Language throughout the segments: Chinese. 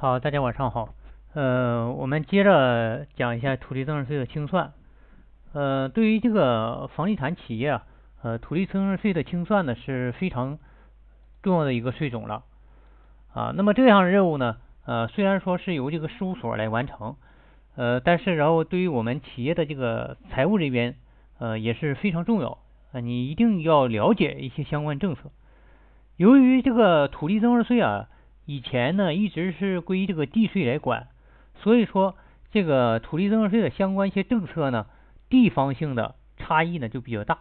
好，大家晚上好。呃，我们接着讲一下土地增值税的清算。呃，对于这个房地产企业啊，呃，土地增值税的清算呢是非常重要的一个税种了。啊，那么这项任务呢，呃，虽然说是由这个事务所来完成，呃，但是然后对于我们企业的这个财务人员，呃，也是非常重要。啊，你一定要了解一些相关政策。由于这个土地增值税啊，以前呢一直是归这个地税来管，所以说这个土地增值税的相关一些政策呢，地方性的差异呢就比较大。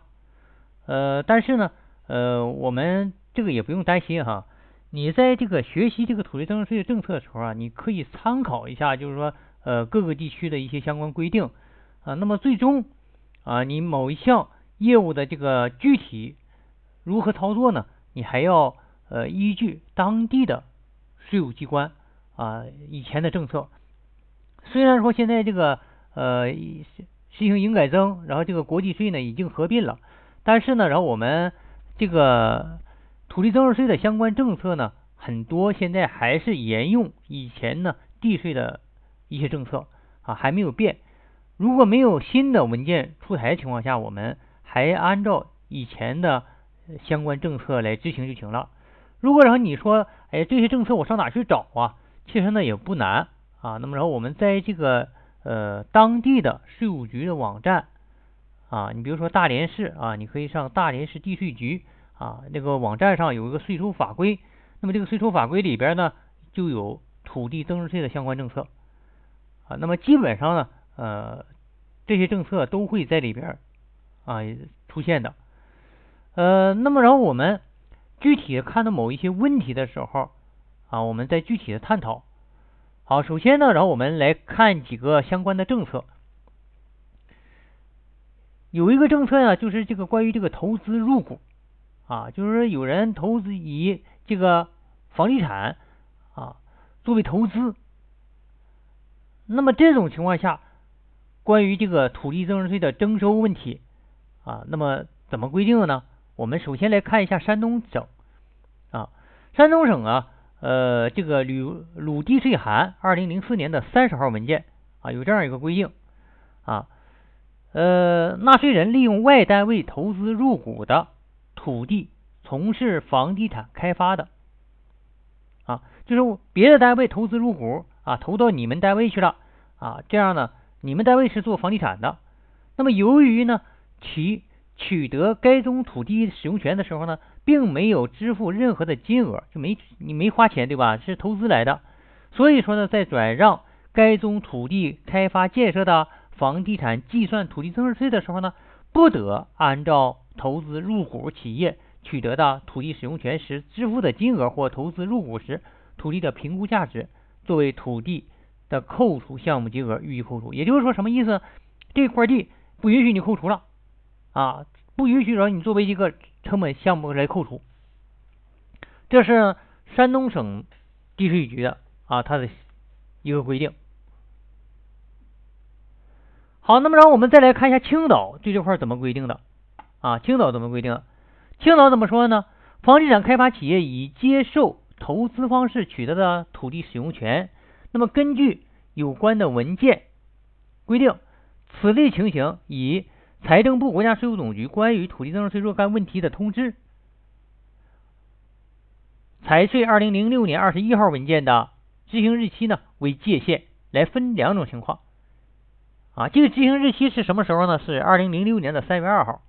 呃，但是呢，呃，我们这个也不用担心哈。你在这个学习这个土地增值税的政策的时候啊，你可以参考一下，就是说呃各个地区的一些相关规定啊。那么最终啊，你某一项业务的这个具体如何操作呢？你还要呃依据当地的税务机关啊以前的政策。虽然说现在这个呃实行营改增，然后这个国际税呢已经合并了，但是呢，然后我们这个土地增值税的相关政策呢，很多现在还是沿用以前呢地税的一些政策啊，还没有变。如果没有新的文件出台的情况下，我们还按照以前的相关政策来执行就行了。如果然后你说，哎，这些政策我上哪去找啊？其实呢也不难啊。那么然后我们在这个呃当地的税务局的网站啊，你比如说大连市啊，你可以上大连市地税局啊那个网站上有一个税收法规，那么这个税收法规里边呢就有土地增值税的相关政策啊。那么基本上呢，呃，这些政策都会在里边啊出现的。呃，那么然后我们具体看到某一些问题的时候啊，我们再具体的探讨。好，首先呢，然后我们来看几个相关的政策。有一个政策呢，就是这个关于这个投资入股啊，就是说有人投资以这个房地产啊作为投资，那么这种情况下，关于这个土地增值税的征收问题啊，那么怎么规定的呢？我们首先来看一下山东省。啊，山东省啊。呃，这个鲁鲁地税函二零零四年的三十号文件啊，有这样一个规定。啊，呃，纳税人利用外单位投资入股的土地从事房地产开发的。啊，就是别的单位投资入股啊，投到你们单位去了。啊，这样呢，你们单位是做房地产的，那么由于呢，其取得该宗土地使用权的时候呢。并没有支付任何的金额，就没你没花钱，对吧？是投资来的，所以说呢，在转让该宗土地开发建设的房地产计算土地增值税的时候呢，不得按照投资入股企业取得的土地使用权时支付的金额或投资入股时土地的评估价值作为土地的扣除项目金额予以扣除。也就是说，什么意思？这块地不允许你扣除了啊，不允许让你作为一个。成本项目来扣除，这是山东省地税局的啊，它的一个规定。好，那么让我们再来看一下青岛对这块怎么规定的啊？青岛怎么规定？青岛怎么说呢？房地产开发企业以接受投资方式取得的土地使用权，那么根据有关的文件规定，此类情形以。财政部、国家税务总局关于土地增值税若干问题的通知，财税二零零六年二十一号文件的执行日期呢为界限，来分两种情况。啊，这个执行日期是什么时候呢？是二零零六年的三月二号。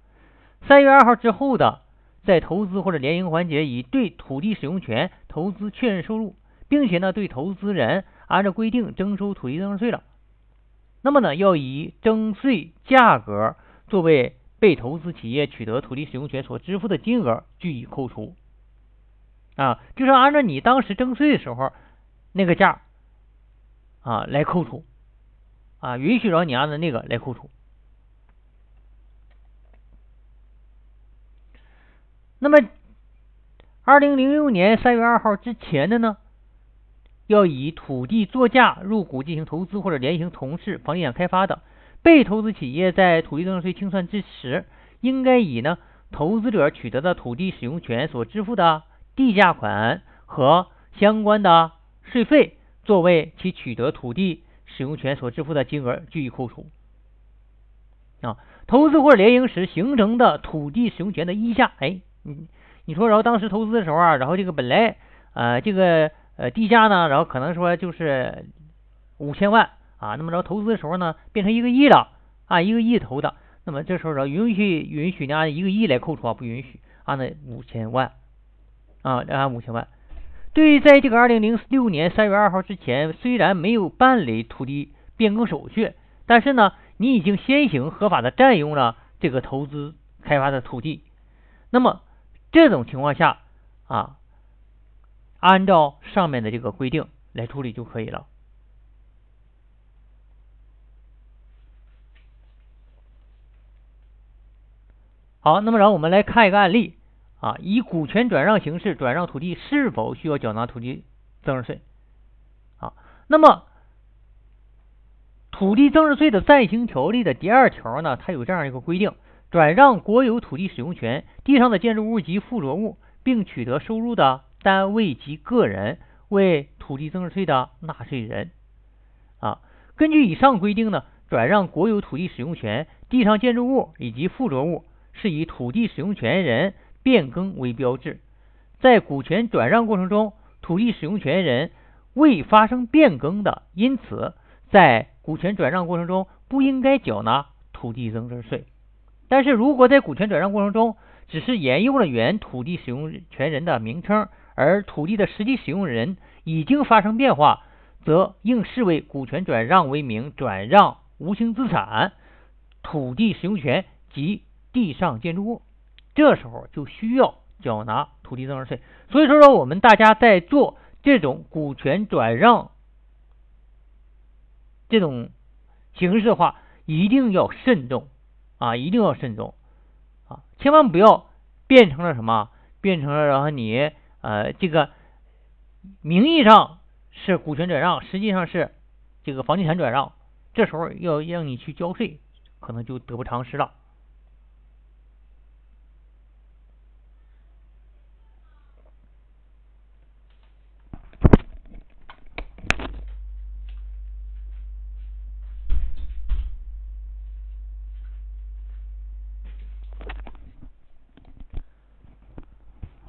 三月二号之后的，在投资或者联营环节已对土地使用权投资确认收入，并且呢对投资人按照规定征收土地增值税了。那么呢，要以征税价格。作为被投资企业取得土地使用权所支付的金额予以扣除，啊，就是按照你当时征税的时候那个价啊来扣除，啊，允许着你按照那个来扣除。那么，二零零六年三月二号之前的呢，要以土地作价入股进行投资或者联行从事房地产开发的。被投资企业在土地增值税清算之时，应该以呢投资者取得的土地使用权所支付的地价款和相关的税费作为其取得土地使用权所支付的金额予以扣除。啊，投资或者联营时形成的土地使用权的溢价，哎，你你说，然后当时投资的时候啊，然后这个本来呃这个呃地价呢，然后可能说就是五千万啊，那么着投资的时候呢，变成一个亿了啊，一个亿投的，那么这时候呢，允许允许呢按一个亿来扣除啊，不允许按那五千万啊，按五千万。对于在这个二零零六年三月二号之前，虽然没有办理土地变更手续，但是呢。你已经先行合法的占用了这个投资开发的土地，那么这种情况下啊，按照上面的这个规定来处理就可以了。好，那么然后我们来看一个案例啊，以股权转让形式转让土地是否需要缴纳土地增值税？啊，那么。土地增值税的暂行条例的第二条呢，它有这样一个规定：转让国有土地使用权，地上的建筑物及附着物，并取得收入的单位及个人为土地增值税的纳税人。啊，根据以上规定呢，转让国有土地使用权，地上建筑物以及附着物是以土地使用权人变更为标志。在股权转让过程中，土地使用权人未发生变更的，因此在股权转让过程中不应该缴纳土地增值税，但是如果在股权转让过程中只是沿用了原土地使用权人的名称，而土地的实际使用人已经发生变化，则应视为股权转让为名转让无形资产、土地使用权及地上建筑物，这时候就需要缴纳土地增值税。所以说说我们大家在做这种股权转让。这种形式的话，一定要慎重啊，一定要慎重啊，千万不要变成了什么，变成了然后你呃这个名义上是股权转让，实际上是这个房地产转让，这时候要让你去交税，可能就得不偿失了。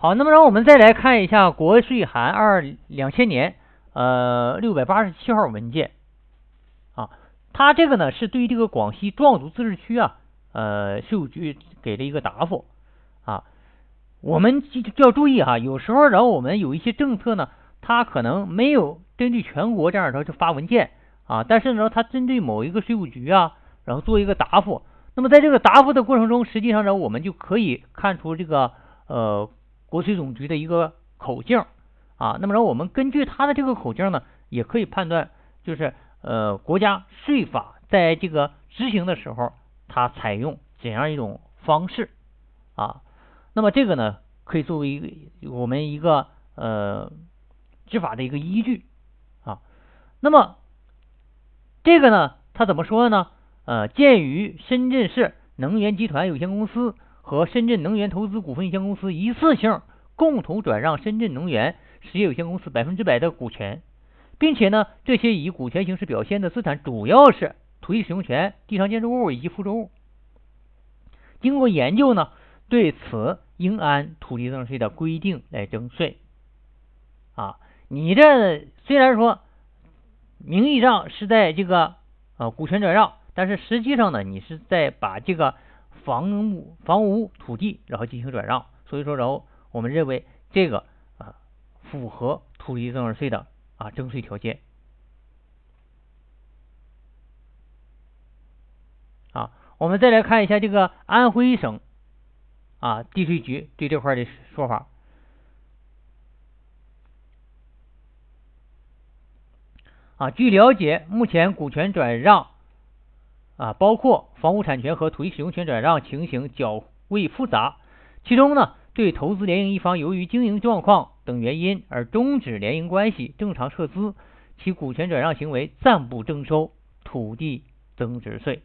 好，那么让我们再来看一下国税函二两千年呃六百八十七号文件。啊，它这个呢是对于这个广西壮族自治区啊呃税务局给了一个答复。啊，我们就要注意哈，有时候然后我们有一些政策呢，它可能没有针对全国这样的就发文件。啊，但是呢它针对某一个税务局啊，然后做一个答复，那么在这个答复的过程中，实际上呢我们就可以看出这个呃。国税总局的一个口径啊，那么然后，我们根据他的这个口径呢，也可以判断，就是呃，国家税法在这个执行的时候，它采用怎样一种方式啊？那么这个呢，可以作为一个我们一个呃执法的一个依据啊。那么这个呢，他怎么说呢？呃，鉴于深圳市能源集团有限公司。和深圳能源投资股份有限公司一次性共同转让深圳能源实业有限公司百分之百的股权，并且呢，这些以股权形式表现的资产主要是土地使用权、地上建筑物以及附着物。经过研究呢，对此应按土地增值税的规定来征税。啊，你这虽然说名义上是在这个呃股权转让，但是实际上呢，你是在把这个。房屋、房屋、土地，然后进行转让，所以说，然后我们认为这个啊符合土地增值税的啊征税条件啊。我们再来看一下这个安徽省啊地税局对这块的说法啊。据了解，目前股权转让。啊，包括房屋产权和土地使用权转让情形较为复杂，其中呢，对投资联营一方由于经营状况等原因而终止联营关系、正常撤资，其股权转让行为暂不征收土地增值税。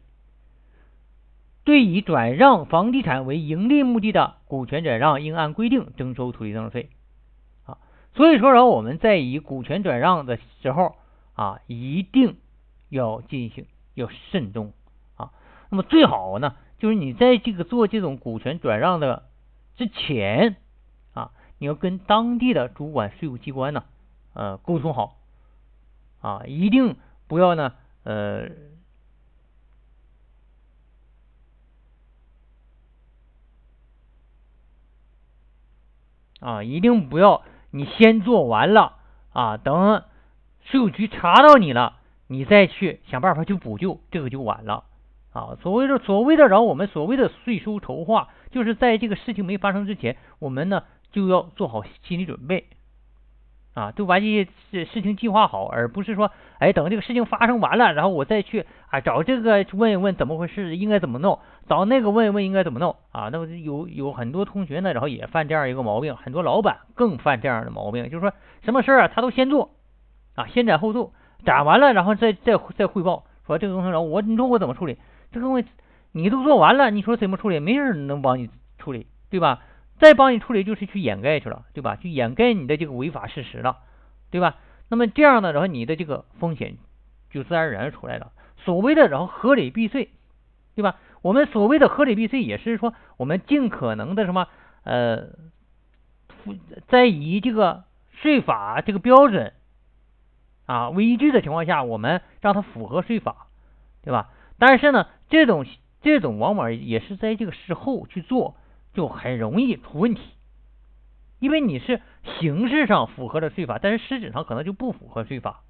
对以转让房地产为盈利目的的股权转让，应按规定征收土地增值税。啊，所以说，然后我们在以股权转让的时候啊，一定要进行要慎重。那么最好呢，就是你在这个做这种股权转让的之前啊，你要跟当地的主管税务机关呢，呃，沟通好啊，一定不要呢，呃。啊，一定不要你先做完了啊，等税务局查到你了，你再去想办法去补救，这个就晚了啊。所谓的所谓的，然后我们所谓的税收筹划，就是在这个事情没发生之前，我们呢就要做好心理准备。啊，就把这些事事情计划好，而不是说，哎，等这个事情发生完了，然后我再去啊找这个问一问怎么回事，应该怎么弄，找那个问一问应该怎么弄啊。那么有有很多同学呢，然后也犯这样一个毛病，很多老板更犯这样的毛病，就是说什么事儿啊，他都先做啊，先斩后奏，斩完了然后再再再汇报，说这个东西，然后我你说我怎么处理？这个问题你都做完了，你说怎么处理？没人能帮你处理，对吧？再帮你处理就是去掩盖去了，对吧？去掩盖你的这个违法事实了，对吧？那么这样呢，然后你的这个风险就自然而然出来了。所谓的然后合理避税，对吧？我们所谓的合理避税也是说，我们尽可能的什么呃，在以这个税法这个标准啊为依据的情况下，我们让它符合税法，对吧？但是呢，这种这种往往也是在这个事后去做。就很容易出问题，因为你是形式上符合了税法，但是实质上可能就不符合税法，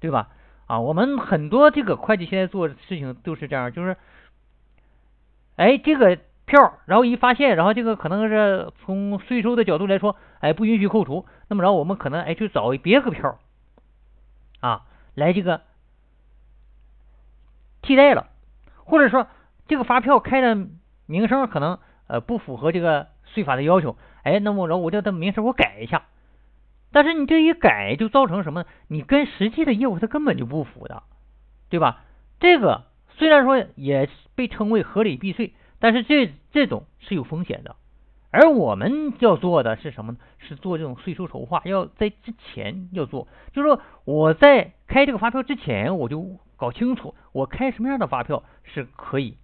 对吧？啊，我们很多这个会计现在做事情都是这样，就是，哎，这个票，然后一发现，然后这个可能是从税收的角度来说，哎，不允许扣除，那么然后我们可能哎去找别个票，啊，来这个替代了，或者说这个发票开的名声可能。呃，不符合这个税法的要求，哎，那么然后我叫他名声我改一下，但是你这一改就造成什么？你跟实际的业务它根本就不符的，对吧？这个虽然说也被称为合理避税，但是这这种是有风险的。而我们要做的是什么呢？是做这种税收筹划，要在之前要做，就是说我在开这个发票之前，我就搞清楚我开什么样的发票是可以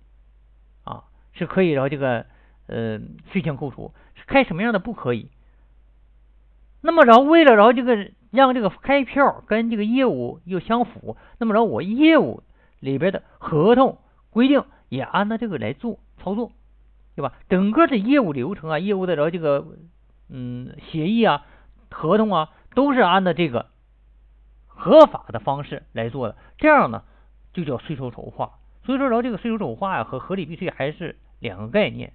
啊，是可以，然后这个。呃，税前扣除是开什么样的不可以？那么然后为了然后这个让这个开票跟这个业务又相符，那么然后我业务里边的合同规定也按照这个来做操作，对吧？整个的业务流程啊，业务的然后这个嗯协议啊、合同啊，都是按照这个合法的方式来做的，这样呢就叫税收筹划。所以说，然后这个税收筹划呀和合理避税还是两个概念。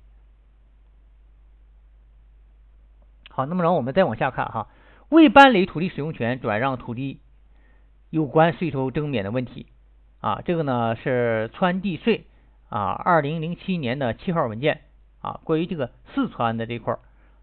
好，那么然后我们再往下看哈，未办理土地使用权转让土地有关税收征免的问题啊，这个呢是川地税啊，二零零七年的七号文件啊，关于这个四川的这块儿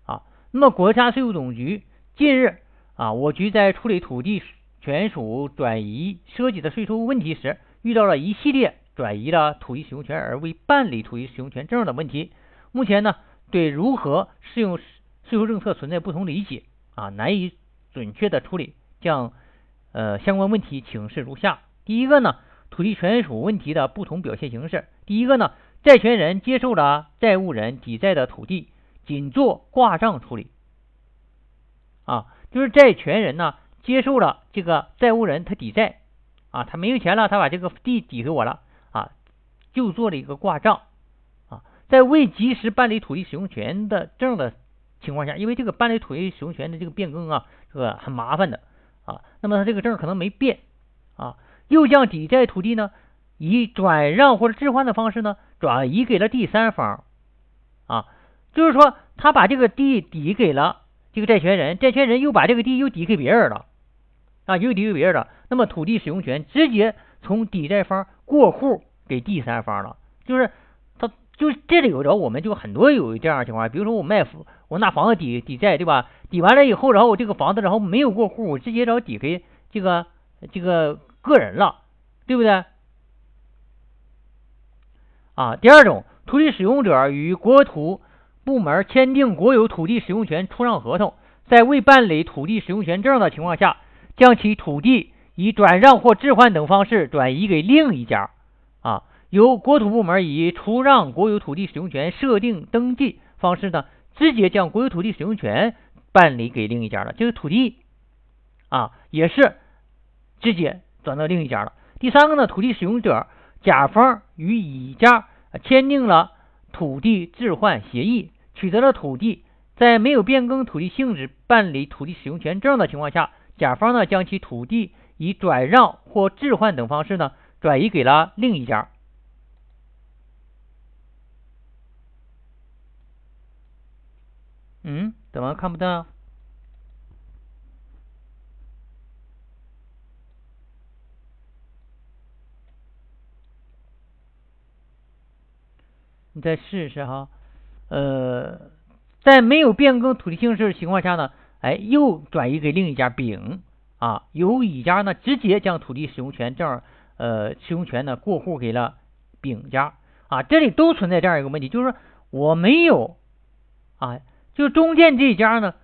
啊，那么国家税务总局近日啊，我局在处理土地权属转移涉及的税收问题时，遇到了一系列转移了土地使用权而未办理土地使用权证的问题，目前呢，对如何适用。税收政策存在不同理解啊，难以准确的处理，将呃相关问题请示如下：第一个呢，土地权属问题的不同表现形式。第一个呢，债权人接受了债务人抵债的土地，仅做挂账处理啊，就是债权人呢接受了这个债务人他抵债。啊，他没有钱了，他把这个地抵给我了。啊，就做了一个挂账。啊，在未及时办理土地使用权的证的。情况下，因为这个办理土地使用权的这个变更啊，这个很麻烦的。啊。那么他这个证可能没变。啊，又将抵债土地呢以转让或者置换的方式呢转移给了第三方。啊，就是说他把这个地抵给了这个债权人，债权人又把这个地又抵给别人了。啊，又抵给别人了。那么土地使用权直接从抵债方过户给第三方了，就是他就这里有着我们就很多有这样的情况，比如说我卖房。我拿房子抵抵债，对吧？抵完了以后，然后我这个房子，然后没有过户，我直接找抵给这个这个个人了，对不对？啊，第二种，土地使用者与国土部门签订国有土地使用权出让合同，在未办理土地使用权证的情况下，将其土地以转让或置换等方式转移给另一家，啊，由国土部门以出让国有土地使用权设定登记方式呢，直接将国有土地使用权办理给另一家了。这个土地啊，也是直接转到另一家了。第三个呢，土地使用者甲方与乙家签订了土地置换协议，取得了土地，在没有变更土地性质、办理土地使用权证的情况下，甲方呢将其土地。以转让或置换等方式呢，转移给了另一家。嗯，怎么看不到？你再试试哈。呃，在没有变更土地性质情况下呢，哎，又转移给另一家丙。啊，由乙家呢直接将土地使用权证，呃，使用权呢过户给了丙家。啊，这里都存在这样一个问题，就是说我没有，啊，就中间这家呢，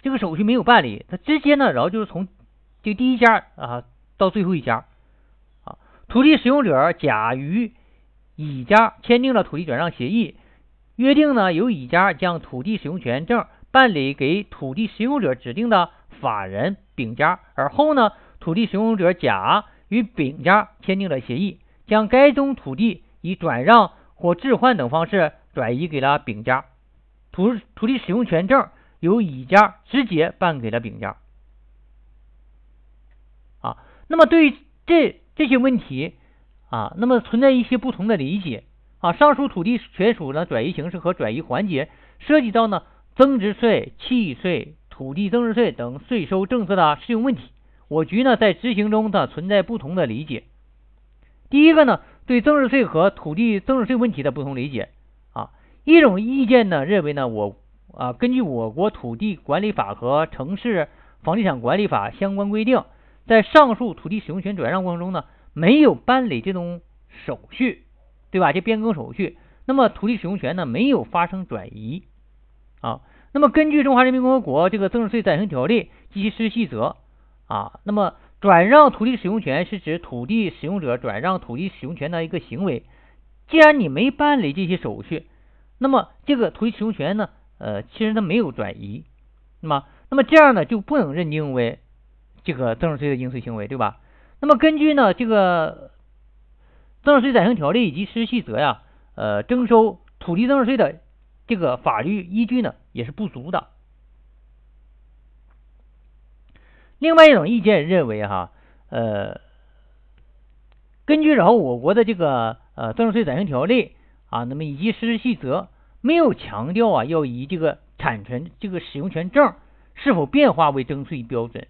这个手续没有办理，他直接呢，然后就是从这第一家啊到最后一家，啊，土地使用者甲与乙家签订了土地转让协议，约定呢由乙家将土地使用权证办理给土地使用者指定的法人。丙家，而后呢，土地使用者甲与丙家签订了协议，将该宗土地以转让或置换等方式转移给了丙家，土土地使用权证由乙家直接办给了丙家。啊，那么对于这这些问题啊，那么存在一些不同的理解啊。上述土地权属的转移形式和转移环节，涉及到呢增值税、契税。土地增值税等税收政策的适用问题，我局呢在执行中呢存在不同的理解。第一个呢，对增值税和土地增值税问题的不同理解啊，一种意见呢认为呢，我啊根据我国土地管理法和城市房地产管理法相关规定，在上述土地使用权转让过程中呢，没有办理这种手续，对吧？这变更手续，那么土地使用权呢没有发生转移啊。那么，根据《中华人民共和国这个增值税暂行条例及其实施细则》啊，那么转让土地使用权是指土地使用者转让土地使用权的一个行为。既然你没办理这些手续，那么这个土地使用权呢，呃，其实它没有转移，那么，那么这样呢就不能认定为这个增值税的应税行为，对吧？那么根据呢这个增值税暂行条例以及实施细则呀，呃，征收土地增值税的。这个法律依据呢也是不足的。另外一种意见认为，哈，呃，根据然后我国的这个呃增值税暂行条例啊，那么以及实施细则没有强调啊要以这个产权这个使用权证是否变化为征税标准。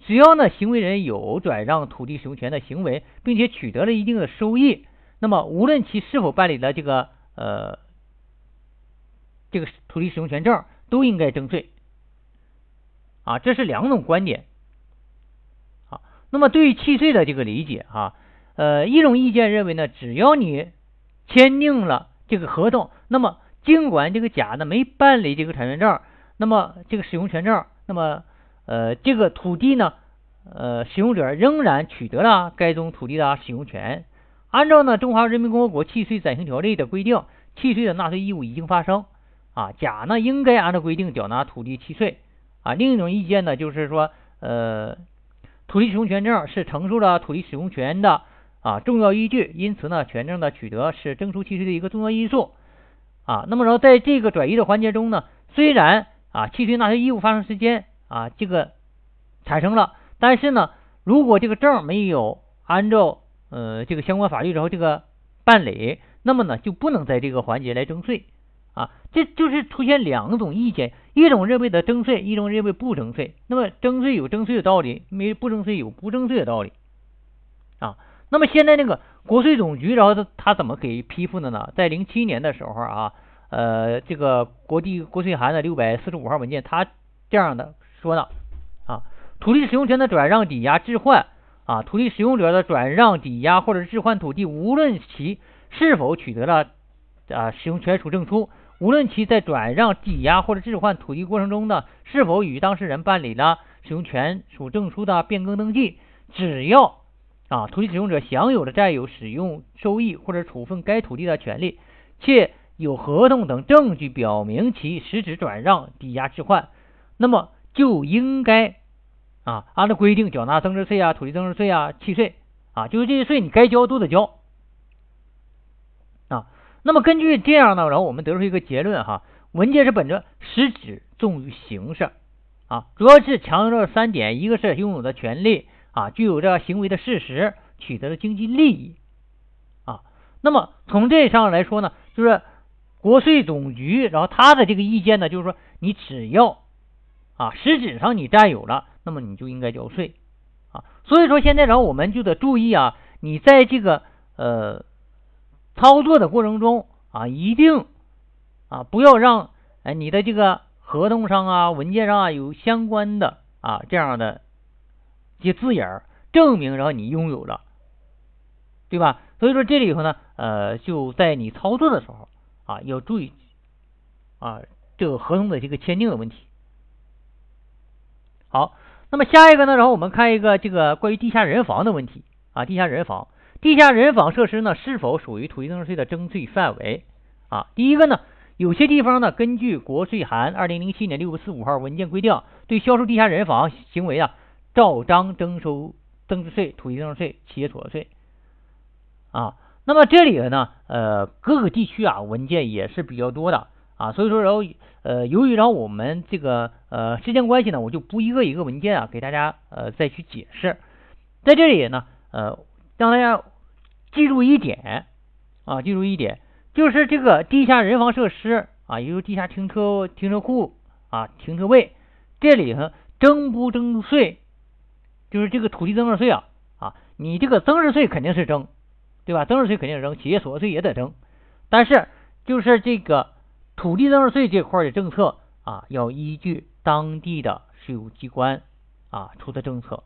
只要呢行为人有转让土地使用权的行为，并且取得了一定的收益，那么无论其是否办理了这个呃。这个土地使用权证都应该征税啊，这是两种观点。好，那么对于契税的这个理解啊，呃，一种意见认为呢，只要你签订了这个合同，那么尽管这个甲呢没办理这个产权证，那么这个使用权证，那么呃这个土地呢，呃使用者仍然取得了该宗土地的使用权。按照呢《中华人民共和国契税暂行条例》的规定，契税的纳税义务已经发生。啊，甲呢应该按照规定缴纳土地契税啊。另一种意见呢，就是说，呃，土地使用权证是承受了土地使用权的啊重要依据，因此呢，权证的取得是征收契税的一个重要因素啊。那么，然后在这个转移的环节中呢，虽然啊契税纳税义务发生时间啊这个产生了，但是呢，如果这个证没有按照呃这个相关法律然后这个办理，那么呢就不能在这个环节来征税。啊，这就是出现两种意见，一种认为得征税，一种认为不征税。那么征税有征税的道理，没不征税有不征税的道理。啊，那么现在那个国税总局，然后他他怎么给批复的呢？在零七年的时候啊，呃，这个国地国税函的六百四十五号文件，他这样的说的啊，土地使用权的转让、抵押、置换啊，土地使用者的转让、抵押或者置换土地，无论其是否取得了啊使用权属证书。无论其在转让、抵押或者置换土地过程中呢，是否与当事人办理了使用权属证书的变更登记，只要啊土地使用者享有的占有使用收益或者处分该土地的权利，且有合同等证据表明其实质转让、抵押置换，那么就应该啊按照规定缴纳增值税啊、土地增值税啊、契税啊，就是这些税你该交都得交。那么根据这样呢，然后我们得出一个结论哈，文件是本着实质重于形式啊，主要是强调三点：一个是拥有的权利啊，具有这行为的事实，取得的经济利益啊。那么从这上来说呢，就是国税总局，然后他的这个意见呢，就是说你只要啊实质上你占有了，那么你就应该交税啊。所以说现在然后我们就得注意啊，你在这个呃。操作的过程中啊，一定啊不要让哎你的这个合同上啊、文件上啊有相关的啊这样的一些字眼儿，证明然后你拥有了，对吧？所以说这里头呢，呃，就在你操作的时候啊，要注意啊这个合同的这个签订的问题。好，那么下一个呢，然后我们看一个这个关于地下人防的问题啊，地下人防。地下人防设施呢，是否属于土地增值税的征税范围？啊，第一个呢，有些地方呢，根据国税函二零零七年六月四五号文件规定，对销售地下人防行为啊，照章征收增值税、土地增值税、企业所得税。啊，那么这里呢，呃，各个地区啊，文件也是比较多的啊，所以说，然后呃，由于然后我们这个呃时间关系呢，我就不一个一个文件啊给大家呃再去解释，在这里呢，呃，让大家。记住一点啊，记住一点，就是这个地下人防设施啊，也就是地下停车停车库啊，停车位，这里头征不征税，就是这个土地增值税啊啊，你这个增值税肯定是征，对吧？增值税肯定是征，企业所得税也得征，但是就是这个土地增值税这块的政策啊，要依据当地的税务机关啊出的政策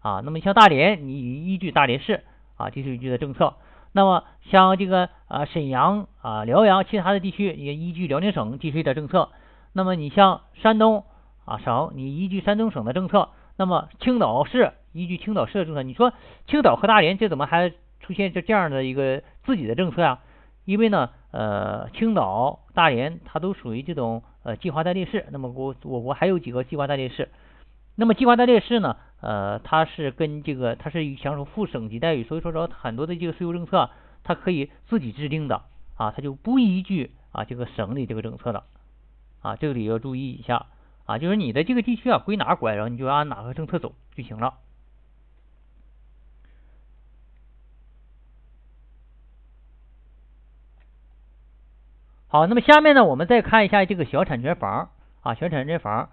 啊，那么像大连，你依据大连市。啊，地税局的政策。那么像这个啊，沈阳啊、辽阳其他的地区也依据辽宁省地税的政策。那么你像山东啊省，你依据山东省的政策。那么青岛市依据青岛市的政策。你说青岛和大连这怎么还出现这这样的一个自己的政策呀？因为呢，呃，青岛、大连它都属于这种呃计划单列市。那么我我国还有几个计划单列市。那么计划单列市呢？呃，它是跟这个，它是享受副省级待遇，所以说说很多的这个税务政策，它可以自己制定的啊，它就不依据啊这个省里这个政策的啊，这个里要注意一下啊，就是你的这个地区啊归哪管，然后你就按哪个政策走就行了。好，那么下面呢，我们再看一下这个小产权房啊，小产权房。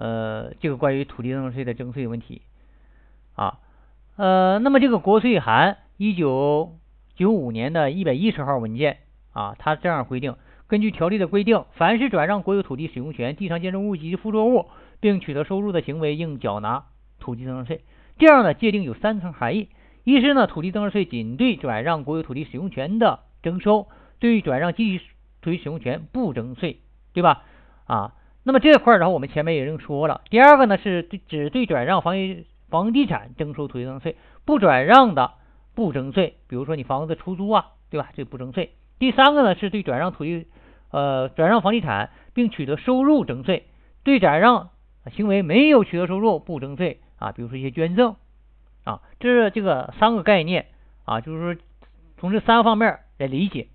呃，这个关于土地增值税的征税问题啊，呃，那么这个国税函一九九五年的一百一十号文件啊，它这样规定：根据条例的规定，凡是转让国有土地使用权、地上建筑物及附着物，并取得收入的行为，应缴纳土地增值税。这样的界定有三层含义：一是呢，土地增值税仅对转让国有土地使用权的征收，对转让集体土地使用权不征税，对吧？啊。那么这块儿，然后我们前面已经说了。第二个呢，是对只对转让房地房地产征收土地增值税，不转让的不征税。比如说你房子出租啊，对吧？这不征税。第三个呢，是对转让土地呃转让房地产并取得收入征税，对转让行为没有取得收入不征税啊。比如说一些捐赠啊，这是这个三个概念啊，就是说从这三个方面来理解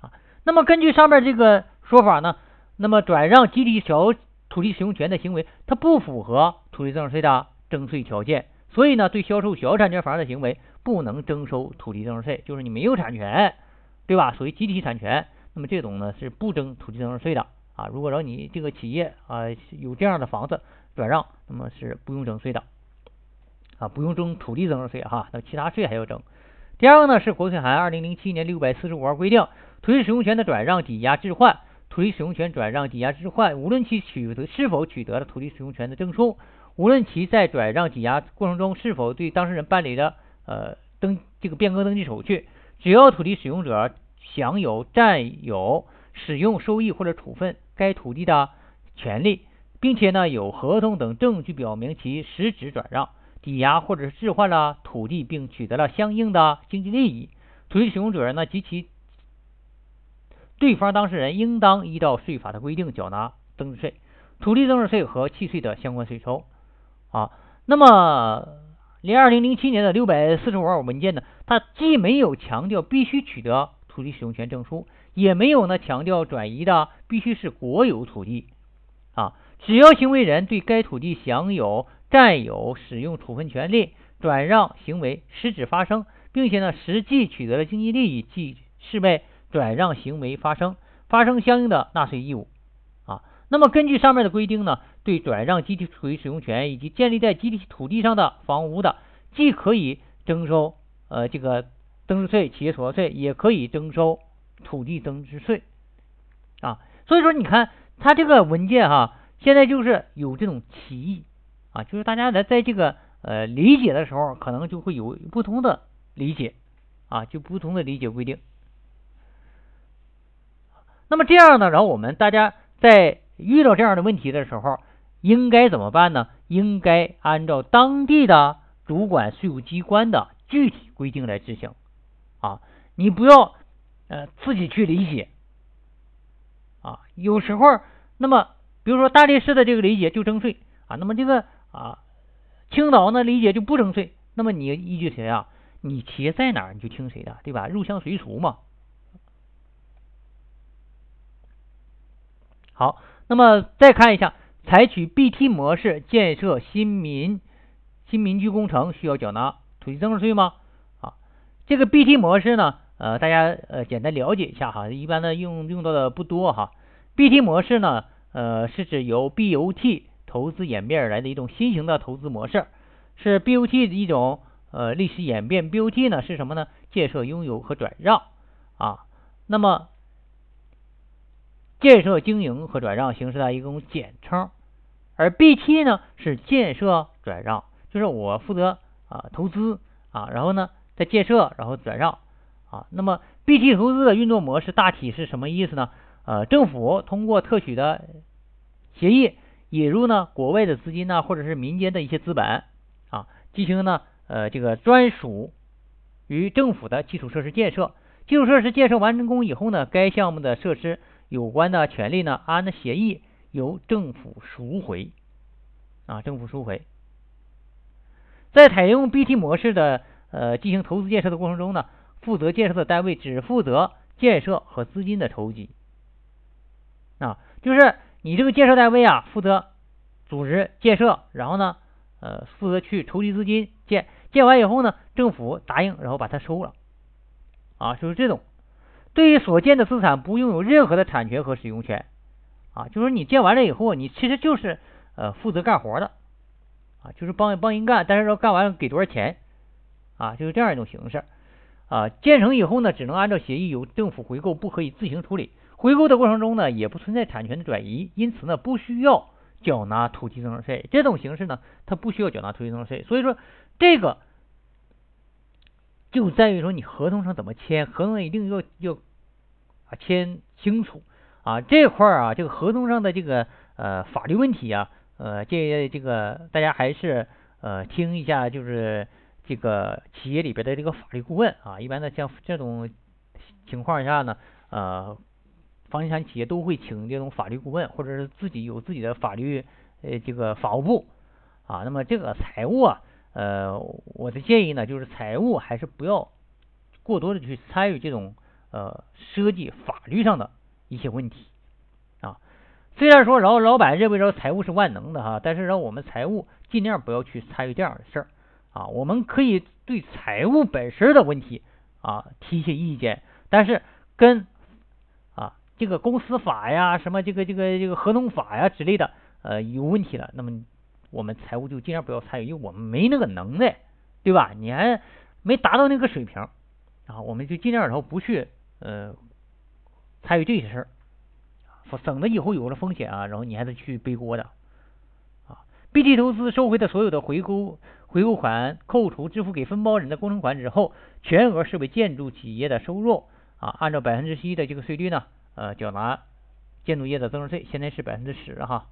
啊。那么根据上面这个说法呢？那么转让集体小土地使用权的行为，它不符合土地增值税的征税条件，所以呢，对销售小产权房的行为不能征收土地增值税，就是你没有产权，对吧？属于集体产权，那么这种呢是不征土地增值税的啊。如果说你这个企业啊有这样的房子转让，那么是不用征税的啊，不用征土地增值税哈，那其他税还要征。第二个呢是国税函二零零七年六百四十五号规定，土地使用权的转让、抵押、置换。土地使用权转让、抵押、置换，无论其取得是否取得了土地使用权的证书，无论其在转让、抵押过程中是否对当事人办理的呃登这个变更登记手续，只要土地使用者享有占有、使用收益或者处分该土地的权利，并且呢有合同等证据表明其实质转让、抵押或者是置换了土地，并取得了相应的经济利益，土地使用者呢及其对方当事人应当依照税法的规定缴纳增值税、土地增值税和契税的相关税收。啊，那么零二零零七年的六百四十五号文件呢，它既没有强调必须取得土地使用权证书，也没有呢强调转移的必须是国有土地。啊，只要行为人对该土地享有占有、使用处分权利，转让行为实质发生，并且呢实际取得了经济利益，即视为转让行为发生，发生相应的纳税义务。啊，那么根据上面的规定呢，对转让集体土地使用权以及建立在集体土地上的房屋的，既可以征收呃这个增值税、企业所得税，也可以征收土地增值税。啊，所以说你看。它这个文件哈，现在就是有这种歧义啊，就是大家在在这个呃理解的时候，可能就会有不同的理解啊，就不同的理解规定。那么这样呢，然后我们大家在遇到这样的问题的时候，应该怎么办呢？应该按照当地的主管税务机关的具体规定来执行啊，你不要呃自己去理解啊，有时候。那么，比如说大理市的这个理解就征税啊，那么这个啊青岛呢理解就不征税，那么你依据谁啊？你企业在哪儿你就听谁的，对吧？入乡随俗嘛。好，那么再看一下，采取 BT 模式建设新民新民居工程需要缴纳土地增值税吗？啊，这个 BT 模式呢，呃，大家呃简单了解一下哈，一般的用用到的不多哈。BT 模式呢？呃，是指由 BOT 投资演变而来的一种新型的投资模式，是 BOT 的一种呃历史演变。BOT 呢是什么呢？建设、拥有和转让啊。那么建设、经营和转让形式的一种简称，而 BT 呢是建设、转让，就是我负责啊投资啊，然后呢再建设，然后转让啊。那么 BT 投资的运作模式大体是什么意思呢？呃，政府通过特许的协议引入呢国外的资金呢，或者是民间的一些资本啊，进行呢呃这个专属于政府的基础设施建设。基础设施建设完工以后呢，该项目的设施有关的权利呢，按的协议由政府赎回啊，政府赎回。在采用 BT 模式的呃进行投资建设的过程中呢，负责建设的单位只负责建设和资金的筹集。啊，就是你这个建设单位啊，负责组织建设，然后呢，呃，负责去筹集资金建，建完以后呢，政府答应，然后把它收了，啊，就是这种，对于所建的资产不拥有任何的产权和使用权，啊，就是你建完了以后，你其实就是呃负责干活的，啊，就是帮帮人干，但是说干完给多少钱，啊，就是这样一种形式，啊，建成以后呢，只能按照协议由政府回购，不可以自行处理。回购的过程中呢，也不存在产权的转移，因此呢，不需要缴纳土地增值税。这种形式呢，它不需要缴纳土地增值税。所以说，这个就在于说你合同上怎么签，合同一定要要啊签清楚啊这块儿啊，这个合同上的这个呃法律问题啊，呃，这这个大家还是呃听一下，就是这个企业里边的这个法律顾问啊，一般的像这种情况下呢，呃。房地产企业都会请这种法律顾问，或者是自己有自己的法律呃这个法务部啊。那么这个财务啊，呃，我的建议呢，就是财务还是不要过多的去参与这种呃涉及法律上的一些问题啊。虽然说，然后老板认为说财务是万能的哈，但是让我们财务尽量不要去参与这样的事儿啊。我们可以对财务本身的问题啊提一些意见，但是跟啊这个公司法呀，什么这个这个这个合同法呀之类的，呃，有问题了，那么我们财务就尽量不要参与，因为我们没那个能耐，对吧？你还没达到那个水平啊，我们就尽量然后不去呃参与这些事儿，省得以后有了风险啊，然后你还得去背锅的啊。BT 投资收回的所有的回购回购款，扣除支付给分包人的工程款之后，全额视为建筑企业的收入啊，按照百分之十一的这个税率呢。呃，缴纳建筑业的增值税，现在是百分之十哈。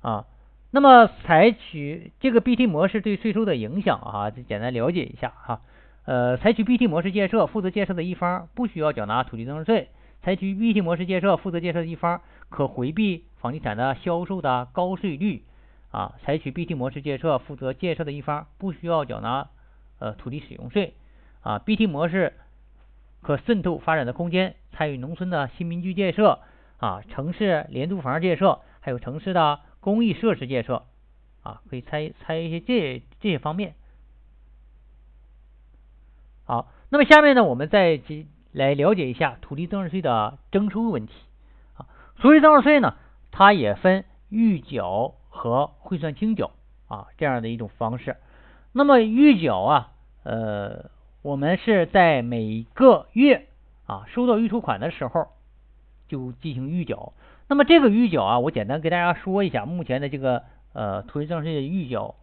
啊那么采取这个 BT 模式对税收的影响啊，就简单了解一下哈。呃，采取 BT 模式建设，负责建设的一方不需要缴纳土地增值税；采取 BT 模式建设，负责建设的一方可回避房地产的销售的高税率啊。采取 BT 模式建设，负责建设的一方不需要缴纳呃土地使用税啊。BT 模式可渗透发展的空间，参与农村的新民居建设啊，城市廉租房建设，还有城市的。公益设施建设啊，可以参参一些这这些方面。好，那么下面呢，我们再来了解一下土地增值税的征收问题啊。土地增值税呢，它也分预缴和汇算清缴啊这样的一种方式。那么预缴啊，呃，我们是在每个月啊收到预收款的时候就进行预缴。那么这个预缴啊，我简单给大家说一下目前的这个呃土地增值税的预缴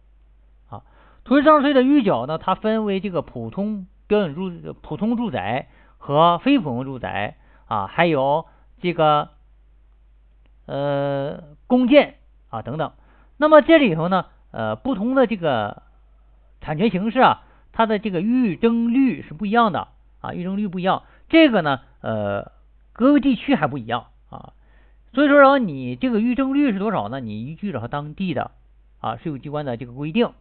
啊，土地增值税的预缴呢，它分为这个普通标准住普通住宅和非普通住宅啊，还有这个呃公建啊等等。那么这里头呢，呃不同的这个产权形式啊，它的这个预征率是不一样的啊，预征率不一样。这个呢，呃各个地区还不一样。所以说，然后你这个预征率是多少呢？你依据着当地的啊税务机关的这个规定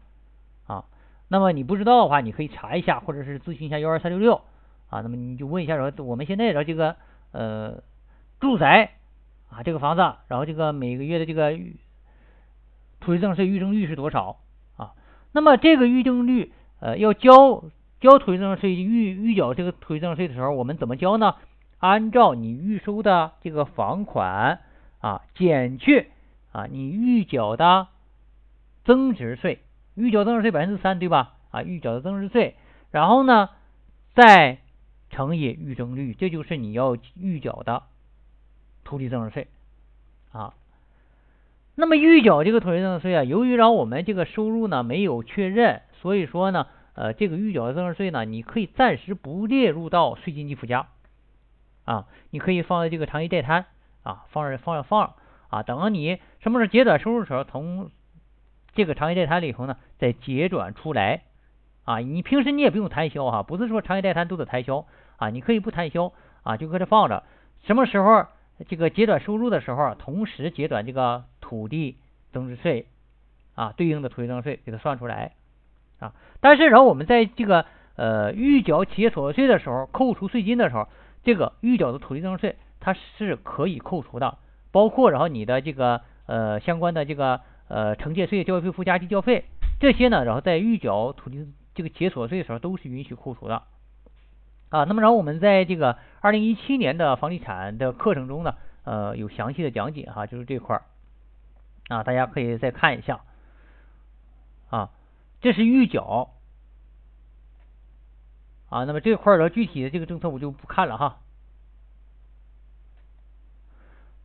啊。那么你不知道的话，你可以查一下，或者是咨询一下幺二三六六啊。那么你就问一下，说我们现在的这个呃住宅啊这个房子，然后这个每个月的这个土地增值税预征率是多少啊？那么这个预征率呃要交交土地增值税预预缴这个土地增值税的时候，我们怎么交呢？按照你预收的这个房款啊，减去啊你预缴的增值税，预缴增值税百分之三，对吧？啊，预缴的增值税，然后呢再乘以预征率，这就是你要预缴的土地增值税啊。那么预缴这个土地增值税啊，由于让我们这个收入呢没有确认，所以说呢，呃，这个预缴的增值税呢，你可以暂时不列入到税金及附加。啊，你可以放在这个长期待摊啊，放着放着放啊，等到你什么时候结转收入的时候，从这个长期待摊里头呢再结转出来啊。你平时你也不用摊销哈，不是说长期待摊都得摊销啊，你可以不摊销啊，就搁这放着，什么时候这个结转收入的时候，同时结转这个土地增值税啊，对应的土地增值税给它算出来啊。但是然后我们在这个呃预缴企业所得税的时候，扣除税金的时候。这个预缴的土地增值税，它是可以扣除的，包括然后你的这个呃相关的这个呃惩戒税、教育费、附加地交费这些呢，然后在预缴土地这个解锁税的时候都是允许扣除的啊。那么然后我们在这个二零一七年的房地产的课程中呢，呃有详细的讲解哈，就是这块儿啊，大家可以再看一下啊，这是预缴。啊，那么这块儿的具体的这个政策我就不看了哈。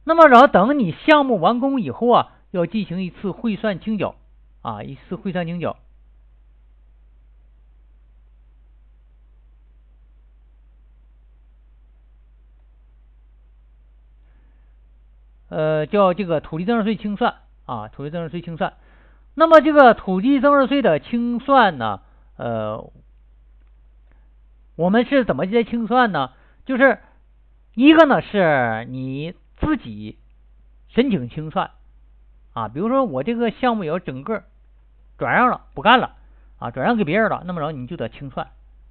那么，然后等你项目完工以后啊，要进行一次汇算清缴啊，一次汇算清缴，呃，叫这个土地增值税清算啊，土地增值税清算。那么这个土地增值税的清算呢，呃。我们是怎么在清算呢？就是一个呢，是你自己申请清算啊。比如说我这个项目要整个转让了，不干了啊，转让给别人了，那么然后你就得清算，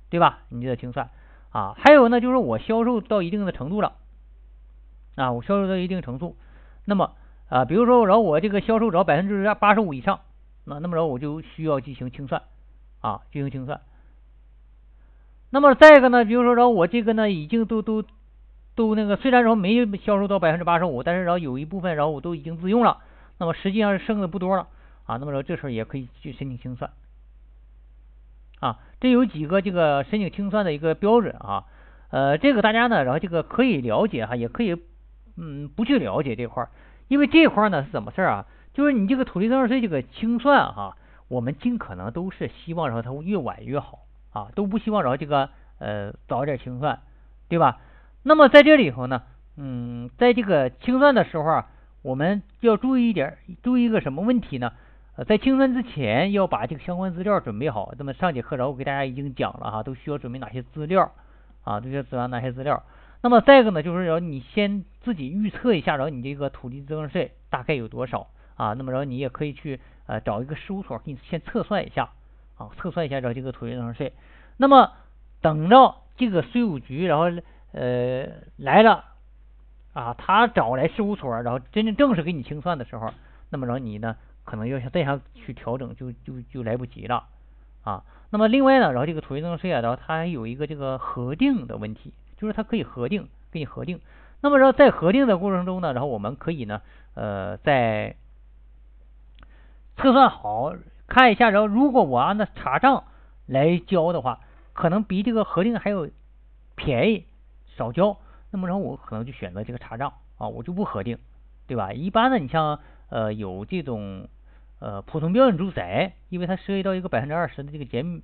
对吧？你就得清算啊。还有呢，就是我销售到一定的程度了啊，我销售到一定程度，那么啊，比如说然后我这个销售只要百分之八十五以上，那那么然后我就需要进行清算啊，进行清算。那么再一个呢，比如说，然后我这个呢，已经都都都那个，虽然说没销售到百分之八十五，但是然后有一部分，然后我都已经自用了，那么实际上是剩的不多了啊。那么说这时候也可以去申请清算啊。这有几个这个申请清算的一个标准啊。呃，这个大家呢，然后这个可以了解哈，也可以嗯不去了解这块儿，因为这块儿呢是怎么事儿啊？就是你这个土地增值税这个清算哈，我们尽可能都是希望说它越晚越好。啊，都不希望然后这个呃早点清算，对吧？那么在这里头呢，嗯，在这个清算的时候啊，我们要注意一点，注意一个什么问题呢？呃，在清算之前要把这个相关资料准备好。那么上节课然后我给大家已经讲了哈，都需要准备哪些资料啊？都需要准备哪些资料？那么再一个呢，就是要你先自己预测一下，然后你这个土地增值税大概有多少啊？那么然后你也可以去呃找一个事务所给你先测算一下啊，测算一下这这个土地增值税。那么等着这个税务局然后呃来了啊，他找来事务所，然后真正正式给你清算的时候，那么然后你呢可能要想再想去调整就就就来不及了啊。那么另外呢，然后这个土地增值税啊，然后它还有一个这个核定的问题。就是它可以核定，给你核定。那么然后在核定的过程中呢，然后我们可以呢，呃，在测算好看一下，然后如果我按照查账来交的话，可能比这个核定还有便宜，少交。那么然后我可能就选择这个查账啊，我就不核定，对吧？一般呢，你像呃有这种呃普通标准住宅，因为它涉及到一个百分之二十的这个减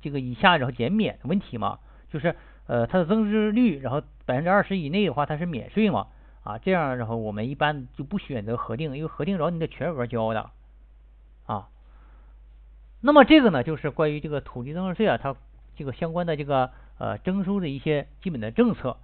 这个以下然后减免的问题嘛，就是。呃，它的增值率，然后百分之二十以内的话，它是免税嘛，啊，这样然后我们一般就不选择核定，因为核定然后你得全额交的，啊，那么这个呢，就是关于这个土地增值税啊，它这个相关的这个呃征收的一些基本的政策。